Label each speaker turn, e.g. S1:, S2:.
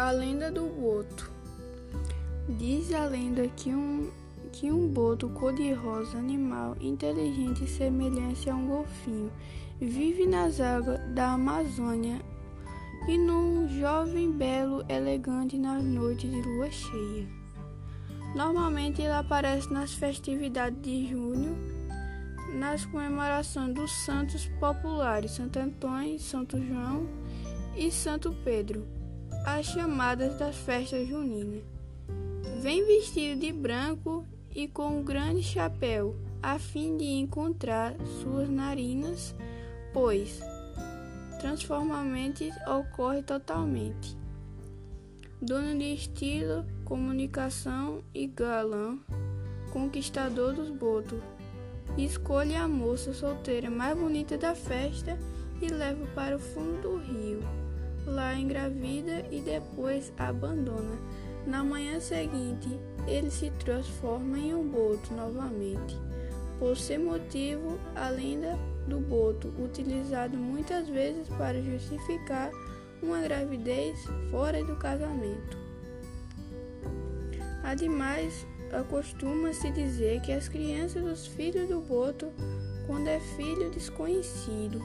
S1: A lenda do boto. Diz a lenda que um, que um boto cor-de-rosa, animal inteligente semelhante a um golfinho, vive nas águas da Amazônia e num jovem belo elegante nas noites de lua cheia. Normalmente ele aparece nas festividades de junho, nas comemorações dos santos populares Santo Antônio, Santo João e Santo Pedro as chamadas das festas juninas. Vem vestido de branco e com um grande chapéu, a fim de encontrar suas narinas, pois transformamento ocorre totalmente. Dono de estilo, comunicação e galã, conquistador dos botos, escolhe a moça solteira mais bonita da festa e leva para o fundo do rio lá engravida e depois abandona. Na manhã seguinte, ele se transforma em um boto novamente. Por ser motivo, a lenda do boto, utilizado muitas vezes para justificar uma gravidez fora do casamento. Ademais, acostuma-se dizer que as crianças dos filhos do boto, quando é filho desconhecido,